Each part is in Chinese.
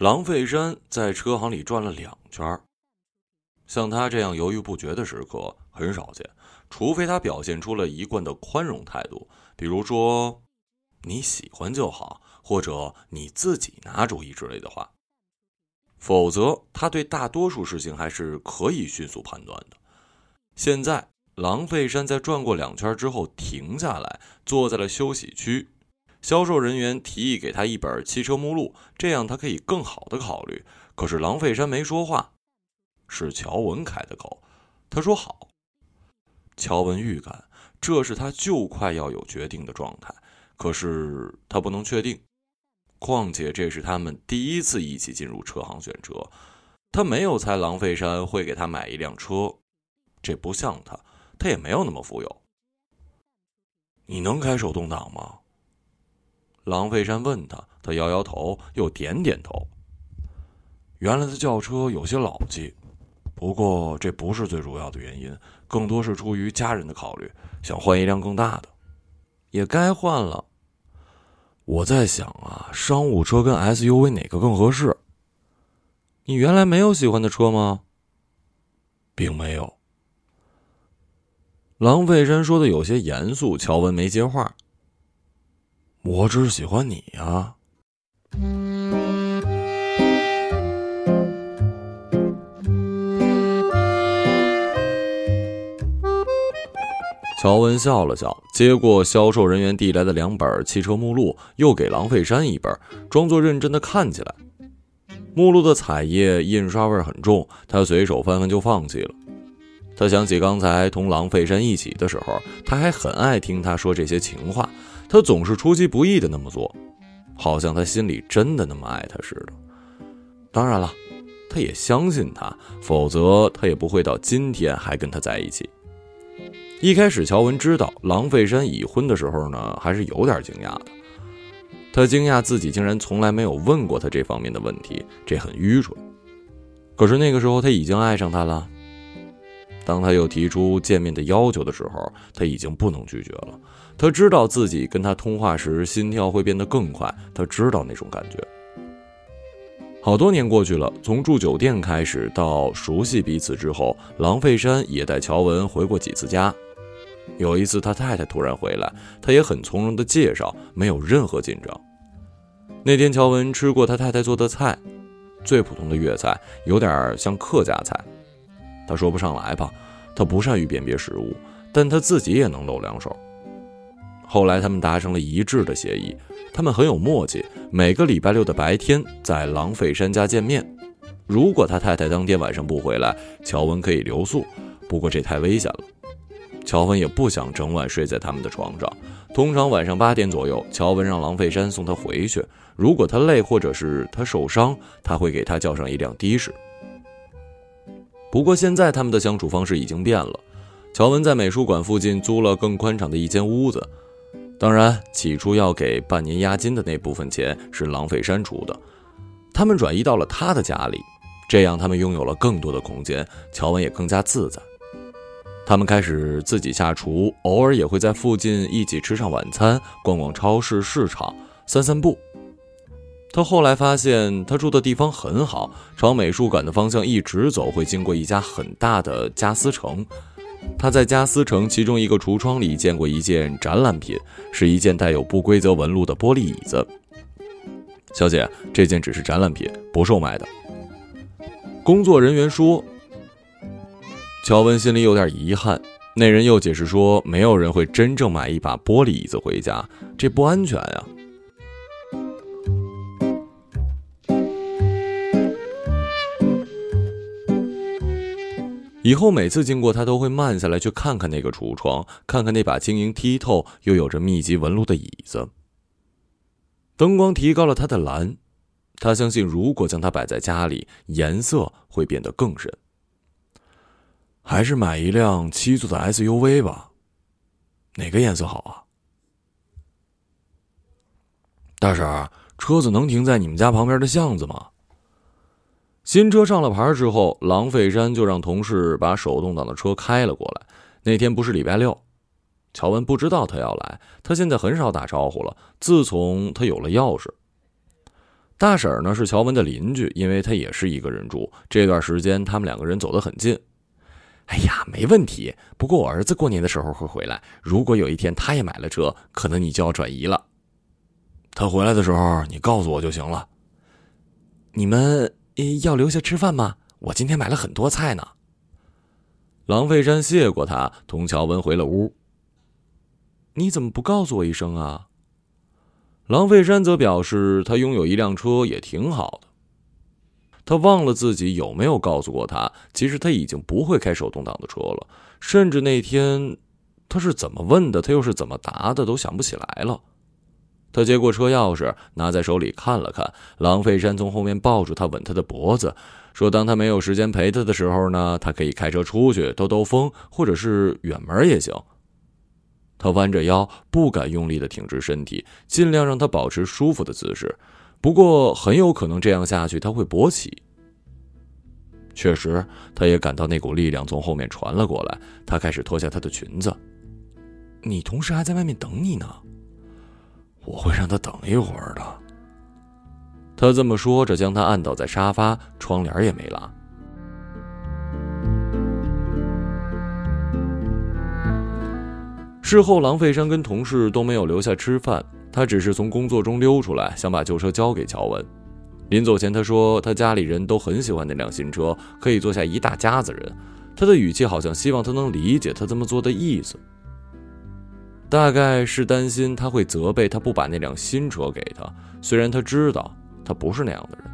狼费山在车行里转了两圈像他这样犹豫不决的时刻很少见，除非他表现出了一贯的宽容态度，比如说“你喜欢就好”或者“你自己拿主意”之类的话。否则，他对大多数事情还是可以迅速判断的。现在，狼费山在转过两圈之后停下来，坐在了休息区。销售人员提议给他一本汽车目录，这样他可以更好的考虑。可是郎费山没说话，是乔文开的口。他说：“好。”乔文预感这是他就快要有决定的状态，可是他不能确定。况且这是他们第一次一起进入车行选车，他没有猜郎费山会给他买一辆车，这不像他，他也没有那么富有。你能开手动挡吗？郎费山问他，他摇摇头，又点点头。原来的轿车有些老气，不过这不是最主要的原因，更多是出于家人的考虑，想换一辆更大的。也该换了。我在想啊，商务车跟 SUV 哪个更合适？你原来没有喜欢的车吗？并没有。郎费山说的有些严肃，乔文没接话。我只是喜欢你呀。乔文笑了笑，接过销售人员递来的两本汽车目录，又给郎费山一本，装作认真的看起来。目录的彩页印刷味很重，他随手翻翻就放弃了。他想起刚才同郎费山一起的时候，他还很爱听他说这些情话。他总是出其不意的那么做，好像他心里真的那么爱他似的。当然了，他也相信他，否则他也不会到今天还跟他在一起。一开始，乔文知道狼费山已婚的时候呢，还是有点惊讶的。他惊讶自己竟然从来没有问过他这方面的问题，这很愚蠢。可是那个时候他已经爱上他了。当他又提出见面的要求的时候，他已经不能拒绝了。他知道自己跟他通话时心跳会变得更快，他知道那种感觉。好多年过去了，从住酒店开始到熟悉彼此之后，郎费山也带乔文回过几次家。有一次他太太突然回来，他也很从容的介绍，没有任何紧张。那天乔文吃过他太太做的菜，最普通的粤菜，有点像客家菜。他说不上来吧，他不善于辨别食物，但他自己也能露两手。后来他们达成了一致的协议，他们很有默契。每个礼拜六的白天在狼费山家见面。如果他太太当天晚上不回来，乔文可以留宿。不过这太危险了，乔文也不想整晚睡在他们的床上。通常晚上八点左右，乔文让郎费山送他回去。如果他累或者是他受伤，他会给他叫上一辆的士。不过现在他们的相处方式已经变了。乔文在美术馆附近租了更宽敞的一间屋子。当然，起初要给半年押金的那部分钱是浪费删除的，他们转移到了他的家里，这样他们拥有了更多的空间，乔文也更加自在。他们开始自己下厨，偶尔也会在附近一起吃上晚餐，逛逛超市、市场，散散步。他后来发现，他住的地方很好，朝美术馆的方向一直走，会经过一家很大的家私城。他在家私城其中一个橱窗里见过一件展览品，是一件带有不规则纹路的玻璃椅子。小姐，这件只是展览品，不售卖的。工作人员说。乔文心里有点遗憾。那人又解释说，没有人会真正买一把玻璃椅子回家，这不安全呀。以后每次经过，他都会慢下来去看看那个橱窗，看看那把晶莹剔透又有着密集纹路的椅子。灯光提高了它的蓝，他相信如果将它摆在家里，颜色会变得更深。还是买一辆七座的 SUV 吧，哪个颜色好啊？大婶，车子能停在你们家旁边的巷子吗？新车上了牌之后，郎费山就让同事把手动挡的车开了过来。那天不是礼拜六，乔文不知道他要来。他现在很少打招呼了。自从他有了钥匙，大婶呢是乔文的邻居，因为他也是一个人住。这段时间他们两个人走得很近。哎呀，没问题。不过我儿子过年的时候会回来，如果有一天他也买了车，可能你就要转移了。他回来的时候你告诉我就行了。你们要留下吃饭吗？我今天买了很多菜呢。郎费山谢过他，同乔文回了屋。你怎么不告诉我一声啊？郎费山则表示，他拥有一辆车也挺好的。他忘了自己有没有告诉过他，其实他已经不会开手动挡的车了。甚至那天他是怎么问的，他又是怎么答的，都想不起来了。他接过车钥匙，拿在手里看了看。郎费山从后面抱住他，吻他的脖子，说：“当他没有时间陪他的时候呢，他可以开车出去兜兜风，或者是远门也行。”他弯着腰，不敢用力的挺直身体，尽量让他保持舒服的姿势。不过，很有可能这样下去他会勃起。确实，他也感到那股力量从后面传了过来。他开始脱下她的裙子。你同事还在外面等你呢。我会让他等一会儿的。他这么说着，将他按倒在沙发，窗帘也没拉。事后，郎费山跟同事都没有留下吃饭，他只是从工作中溜出来，想把旧车交给乔文。临走前，他说他家里人都很喜欢那辆新车，可以坐下一大家子人。他的语气好像希望他能理解他这么做的意思，大概是担心他会责备他不把那辆新车给他。虽然他知道他不是那样的人。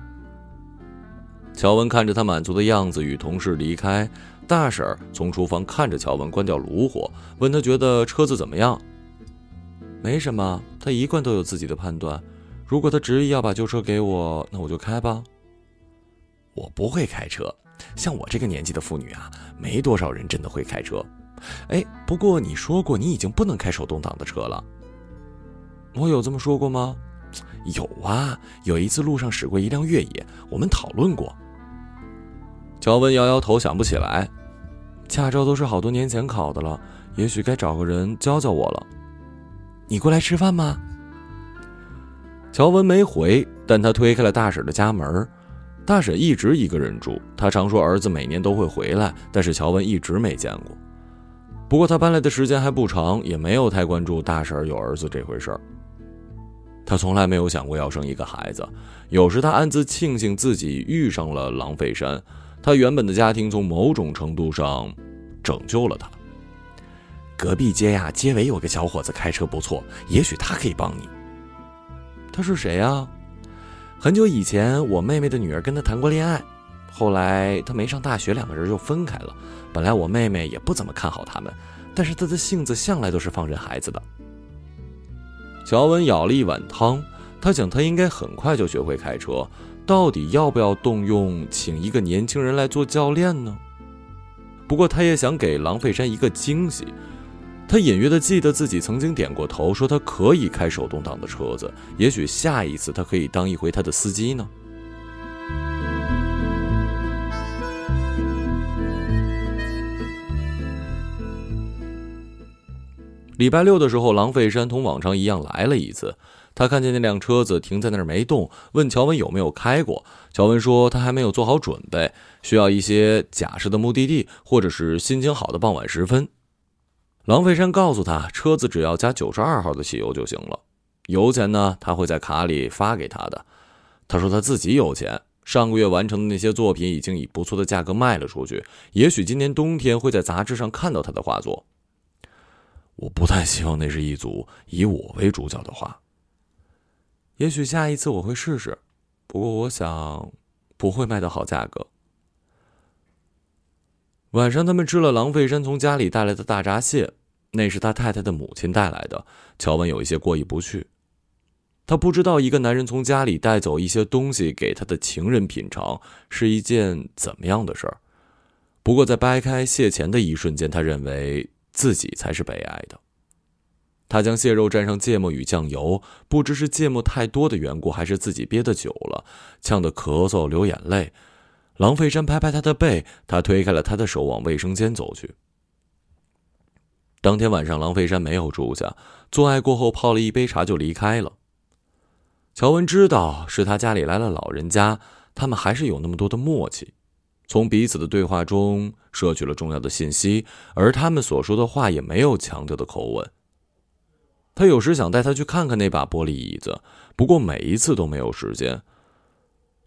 乔文看着他满足的样子，与同事离开。大婶从厨房看着乔文关掉炉火，问他觉得车子怎么样？没什么，他一贯都有自己的判断。如果他执意要把旧车给我，那我就开吧。我不会开车，像我这个年纪的妇女啊，没多少人真的会开车。哎，不过你说过你已经不能开手动挡的车了，我有这么说过吗？有啊，有一次路上驶过一辆越野，我们讨论过。乔文摇摇头，想不起来。驾照都是好多年前考的了，也许该找个人教教我了。你过来吃饭吗？乔文没回，但他推开了大婶的家门。大婶一直一个人住，他常说儿子每年都会回来，但是乔文一直没见过。不过他搬来的时间还不长，也没有太关注大婶有儿子这回事儿。他从来没有想过要生一个孩子，有时他暗自庆幸自己遇上了狼费山。他原本的家庭从某种程度上拯救了他。隔壁街呀，街尾有个小伙子开车不错，也许他可以帮你。他是谁呀？很久以前，我妹妹的女儿跟他谈过恋爱，后来他没上大学，两个人又分开了。本来我妹妹也不怎么看好他们，但是他的性子向来都是放任孩子的。乔文舀了一碗汤，他想他应该很快就学会开车。到底要不要动用请一个年轻人来做教练呢？不过他也想给郎费山一个惊喜。他隐约的记得自己曾经点过头，说他可以开手动挡的车子。也许下一次他可以当一回他的司机呢。礼拜六的时候，狼费山同往常一样来了一次。他看见那辆车子停在那儿没动，问乔文有没有开过。乔文说他还没有做好准备，需要一些假设的目的地，或者是心情好的傍晚时分。狼费山告诉他，车子只要加九十二号的汽油就行了，油钱呢他会在卡里发给他的。他说他自己有钱，上个月完成的那些作品已经以不错的价格卖了出去，也许今年冬天会在杂志上看到他的画作。我不太希望那是一组以我为主角的画。也许下一次我会试试，不过我想不会卖到好价格。晚上，他们吃了狼费山从家里带来的大闸蟹，那是他太太的母亲带来的。乔文有一些过意不去，他不知道一个男人从家里带走一些东西给他的情人品尝是一件怎么样的事儿。不过，在掰开蟹钳的一瞬间，他认为自己才是被爱的。他将蟹肉蘸上芥末与酱油，不知是芥末太多的缘故，还是自己憋得久了，呛得咳嗽流眼泪。狼费山拍拍他的背，他推开了他的手，往卫生间走去。当天晚上，狼费山没有住下，做爱过后泡了一杯茶就离开了。乔文知道是他家里来了老人家，他们还是有那么多的默契，从彼此的对话中摄取了重要的信息，而他们所说的话也没有强调的口吻。他有时想带他去看看那把玻璃椅子，不过每一次都没有时间，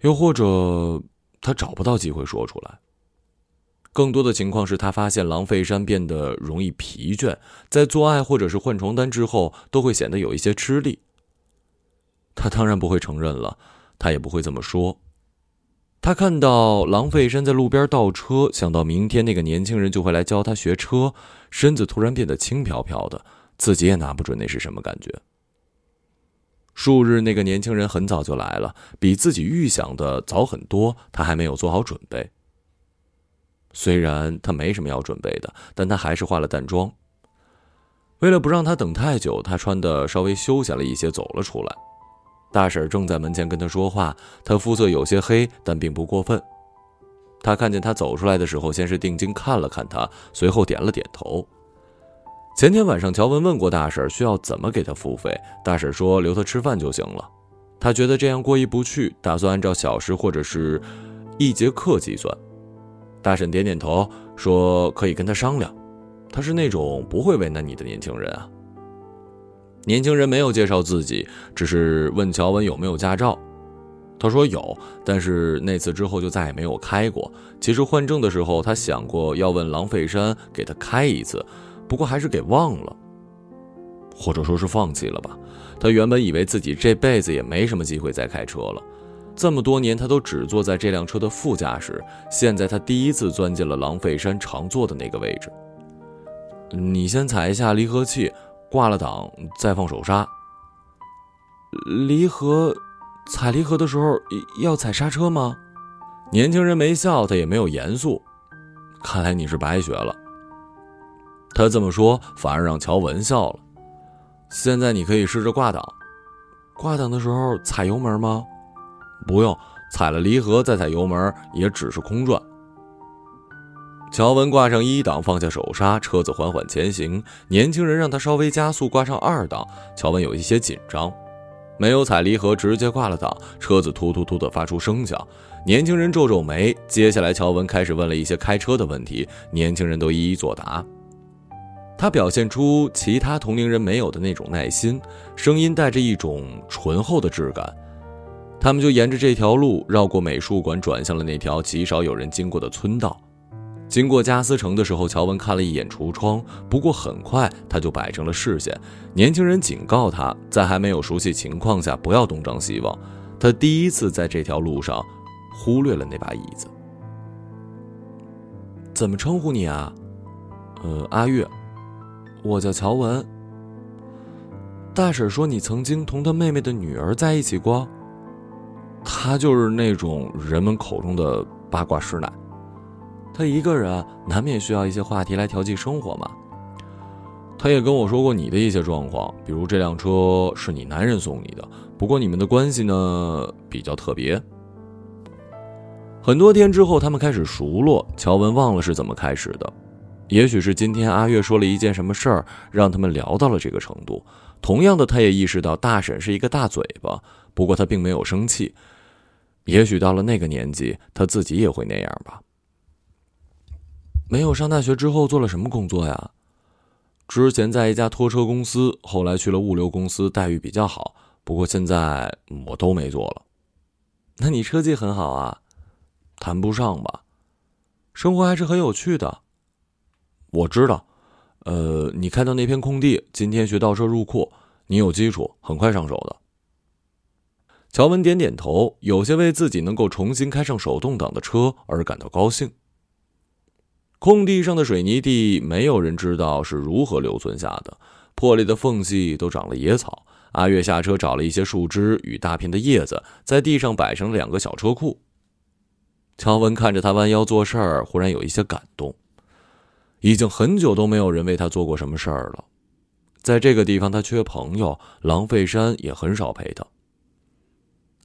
又或者他找不到机会说出来。更多的情况是他发现狼狒山变得容易疲倦，在做爱或者是换床单之后，都会显得有一些吃力。他当然不会承认了，他也不会这么说。他看到狼狒山在路边倒车，想到明天那个年轻人就会来教他学车，身子突然变得轻飘飘的，自己也拿不准那是什么感觉。数日，那个年轻人很早就来了，比自己预想的早很多，他还没有做好准备。虽然他没什么要准备的，但他还是化了淡妆。为了不让他等太久，他穿的稍微休闲了一些，走了出来。大婶正在门前跟他说话，他肤色有些黑，但并不过分。他看见他走出来的时候，先是定睛看了看他，随后点了点头。前天晚上，乔文问过大婶需要怎么给他付费，大婶说留他吃饭就行了。他觉得这样过意不去，打算按照小时或者是一节课计算。大婶点点头，说：“可以跟他商量，他是那种不会为难你的年轻人啊。”年轻人没有介绍自己，只是问乔文有没有驾照。他说有，但是那次之后就再也没有开过。其实换证的时候，他想过要问郎费山给他开一次，不过还是给忘了，或者说是放弃了吧。他原本以为自己这辈子也没什么机会再开车了。这么多年，他都只坐在这辆车的副驾驶。现在他第一次钻进了狼费山常坐的那个位置。你先踩一下离合器，挂了档再放手刹。离合，踩离合的时候要踩刹车吗？年轻人没笑，他也没有严肃。看来你是白学了。他这么说，反而让乔文笑了。现在你可以试着挂档，挂档的时候踩油门吗？不用踩了离合再踩油门，也只是空转。乔文挂上一档，放下手刹，车子缓缓前行。年轻人让他稍微加速，挂上二档。乔文有一些紧张，没有踩离合，直接挂了档，车子突突突的发出声响。年轻人皱皱眉。接下来，乔文开始问了一些开车的问题，年轻人都一一作答。他表现出其他同龄人没有的那种耐心，声音带着一种醇厚的质感。他们就沿着这条路绕过美术馆，转向了那条极少有人经过的村道。经过加斯城的时候，乔文看了一眼橱窗，不过很快他就摆正了视线。年轻人警告他在还没有熟悉情况下不要东张西望。他第一次在这条路上忽略了那把椅子。怎么称呼你啊？呃，阿月。我叫乔文。大婶说你曾经同她妹妹的女儿在一起过。他就是那种人们口中的八卦师奶，他一个人难免需要一些话题来调剂生活嘛。他也跟我说过你的一些状况，比如这辆车是你男人送你的，不过你们的关系呢比较特别。很多天之后，他们开始熟络。乔文忘了是怎么开始的，也许是今天阿月说了一件什么事儿，让他们聊到了这个程度。同样的，他也意识到大婶是一个大嘴巴，不过他并没有生气。也许到了那个年纪，他自己也会那样吧。没有上大学之后做了什么工作呀？之前在一家拖车公司，后来去了物流公司，待遇比较好。不过现在我都没做了。那你车技很好啊？谈不上吧，生活还是很有趣的。我知道。呃，你看到那片空地，今天学倒车入库，你有基础，很快上手的。乔文点点头，有些为自己能够重新开上手动挡的车而感到高兴。空地上的水泥地，没有人知道是如何留存下的，破裂的缝隙都长了野草。阿月下车找了一些树枝与大片的叶子，在地上摆成了两个小车库。乔文看着他弯腰做事儿，忽然有一些感动。已经很久都没有人为他做过什么事儿了，在这个地方他缺朋友，狼狒山也很少陪他。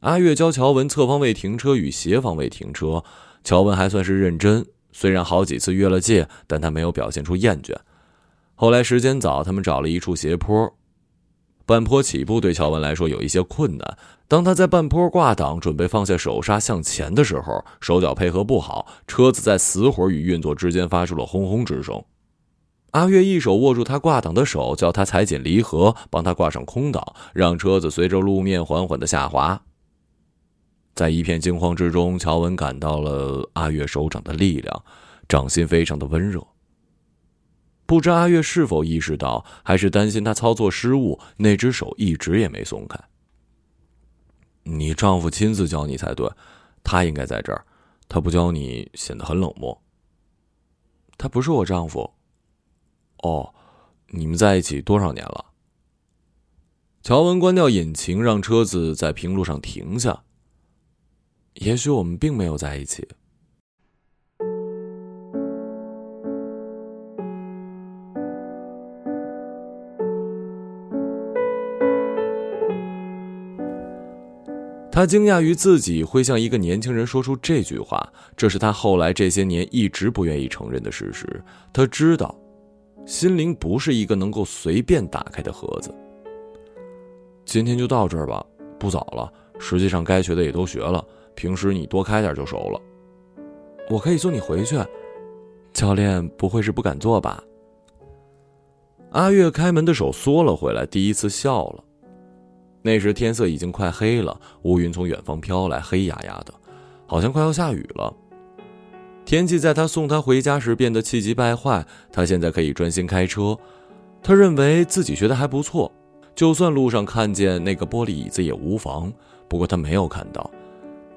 阿月教乔文侧方位停车与斜方位停车，乔文还算是认真，虽然好几次越了界，但他没有表现出厌倦。后来时间早，他们找了一处斜坡，半坡起步对乔文来说有一些困难。当他在半坡挂档，准备放下手刹向前的时候，手脚配合不好，车子在死火与运作之间发出了轰轰之声。阿月一手握住他挂档的手，叫他踩紧离合，帮他挂上空挡，让车子随着路面缓缓的下滑。在一片惊慌之中，乔文感到了阿月手掌的力量，掌心非常的温热。不知阿月是否意识到，还是担心他操作失误，那只手一直也没松开。你丈夫亲自教你才对，他应该在这儿，他不教你显得很冷漠。他不是我丈夫。哦，你们在一起多少年了？乔文关掉引擎，让车子在平路上停下。也许我们并没有在一起。他惊讶于自己会向一个年轻人说出这句话，这是他后来这些年一直不愿意承认的事实。他知道。心灵不是一个能够随便打开的盒子。今天就到这儿吧，不早了。实际上该学的也都学了，平时你多开点就熟了。我可以送你回去，教练不会是不敢坐吧？阿月开门的手缩了回来，第一次笑了。那时天色已经快黑了，乌云从远方飘来，黑压压的，好像快要下雨了。天气在他送他回家时变得气急败坏。他现在可以专心开车。他认为自己学的还不错，就算路上看见那个玻璃椅子也无妨。不过他没有看到。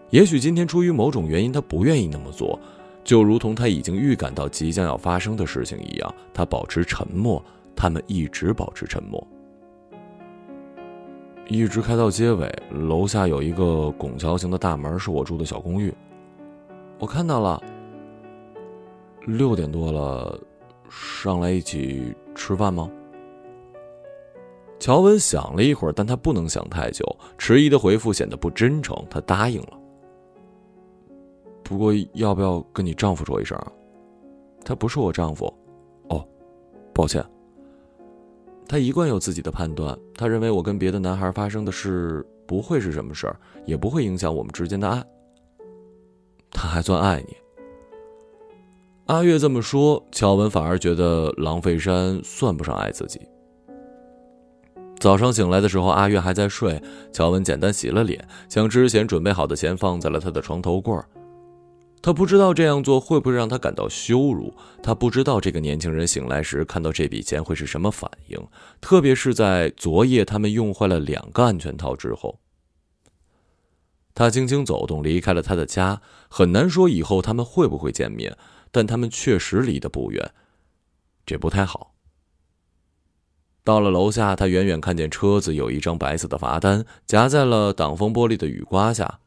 也许今天出于某种原因，他不愿意那么做，就如同他已经预感到即将要发生的事情一样。他保持沉默，他们一直保持沉默，一直开到街尾。楼下有一个拱桥形的大门，是我住的小公寓。我看到了。六点多了，上来一起吃饭吗？乔文想了一会儿，但他不能想太久，迟疑的回复显得不真诚。他答应了。不过要不要跟你丈夫说一声？他不是我丈夫。哦，抱歉。他一贯有自己的判断，他认为我跟别的男孩发生的事不会是什么事儿，也不会影响我们之间的爱。他还算爱你。阿月这么说，乔文反而觉得狼费山算不上爱自己。早上醒来的时候，阿月还在睡。乔文简单洗了脸，将之前准备好的钱放在了他的床头柜儿他不知道这样做会不会让他感到羞辱，他不知道这个年轻人醒来时看到这笔钱会是什么反应，特别是在昨夜他们用坏了两个安全套之后。他轻轻走动，离开了他的家。很难说以后他们会不会见面。但他们确实离得不远，这不太好。到了楼下，他远远看见车子有一张白色的罚单夹在了挡风玻璃的雨刮下。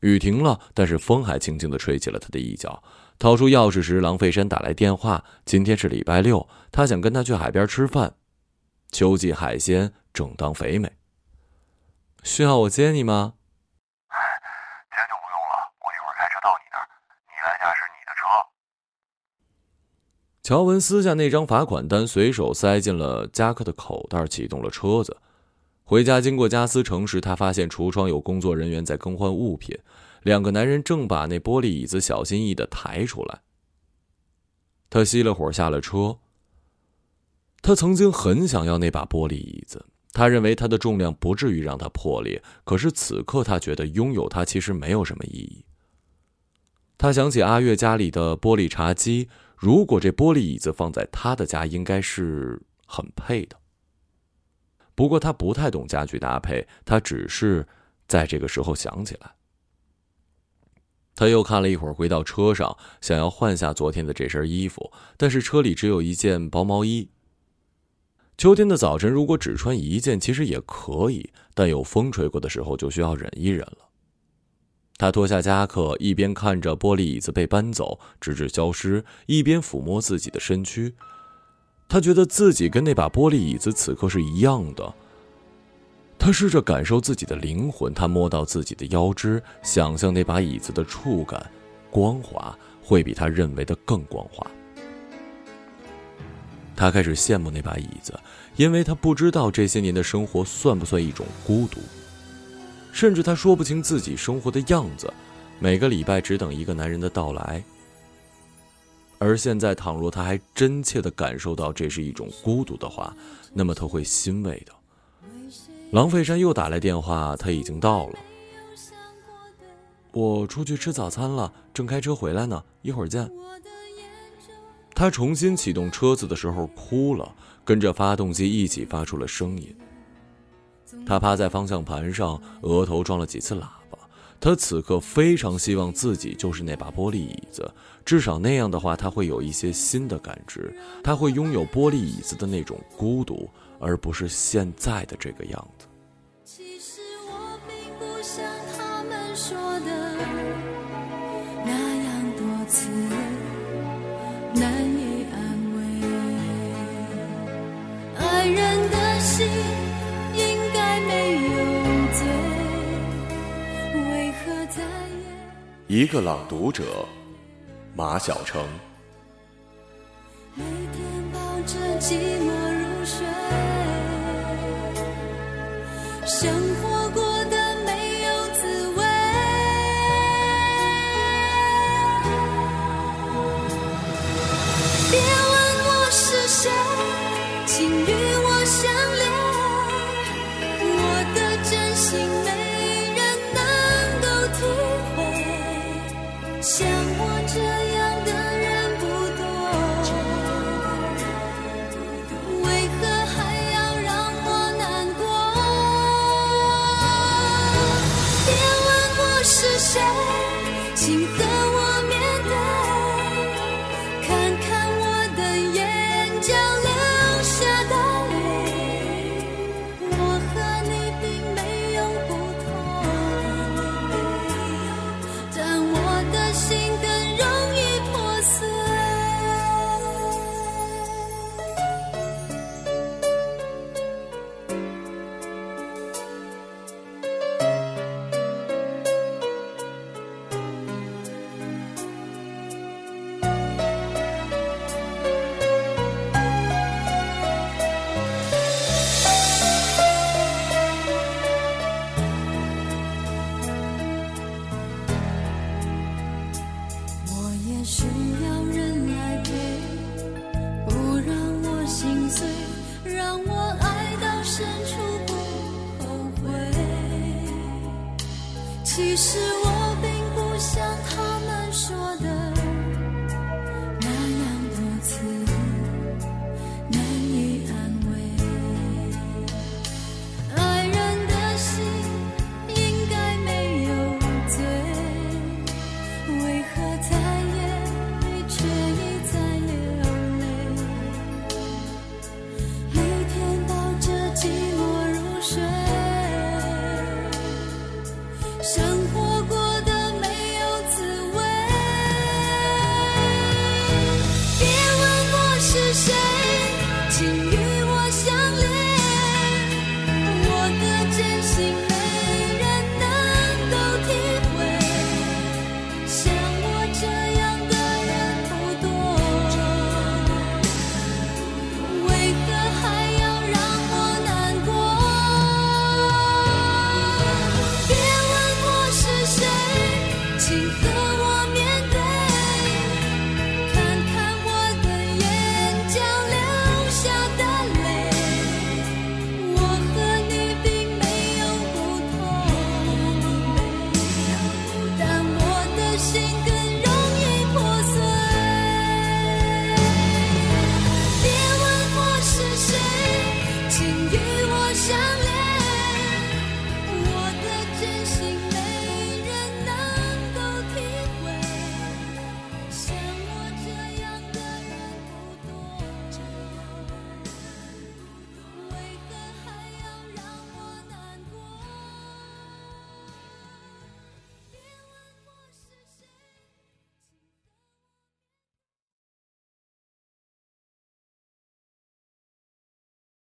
雨停了，但是风还轻轻地吹起了他的衣角。掏出钥匙时，郎费山打来电话，今天是礼拜六，他想跟他去海边吃饭。秋季海鲜正当肥美。需要我接你吗？接就不用了，我一会儿开车到你那儿。你来驾驶你的车乔文撕下那张罚款单，随手塞进了夹克的口袋，启动了车子。回家经过加斯城时，他发现橱窗有工作人员在更换物品，两个男人正把那玻璃椅子小心翼翼地抬出来。他熄了火，下了车。他曾经很想要那把玻璃椅子，他认为它的重量不至于让它破裂。可是此刻，他觉得拥有它其实没有什么意义。他想起阿月家里的玻璃茶几。如果这玻璃椅子放在他的家，应该是很配的。不过他不太懂家具搭配，他只是在这个时候想起来。他又看了一会儿，回到车上，想要换下昨天的这身衣服，但是车里只有一件薄毛衣。秋天的早晨，如果只穿一件，其实也可以，但有风吹过的时候，就需要忍一忍了。他脱下夹克，一边看着玻璃椅子被搬走，直至消失，一边抚摸自己的身躯。他觉得自己跟那把玻璃椅子此刻是一样的。他试着感受自己的灵魂，他摸到自己的腰肢，想象那把椅子的触感，光滑，会比他认为的更光滑。他开始羡慕那把椅子，因为他不知道这些年的生活算不算一种孤独，甚至他说不清自己生活的样子。每个礼拜只等一个男人的到来。而现在，倘若他还真切的感受到这是一种孤独的话，那么他会欣慰的。郎费山又打来电话，他已经到了。我出去吃早餐了，正开车回来呢，一会儿见。他重新启动车子的时候哭了，跟着发动机一起发出了声音。他趴在方向盘上，额头撞了几次喇。他此刻非常希望自己就是那把玻璃椅子，至少那样的话，他会有一些新的感知，他会拥有玻璃椅子的那种孤独，而不是现在的这个样子。其实我并不像他们说的那样多次。难以安慰，爱人的心一个朗读者，马晓成。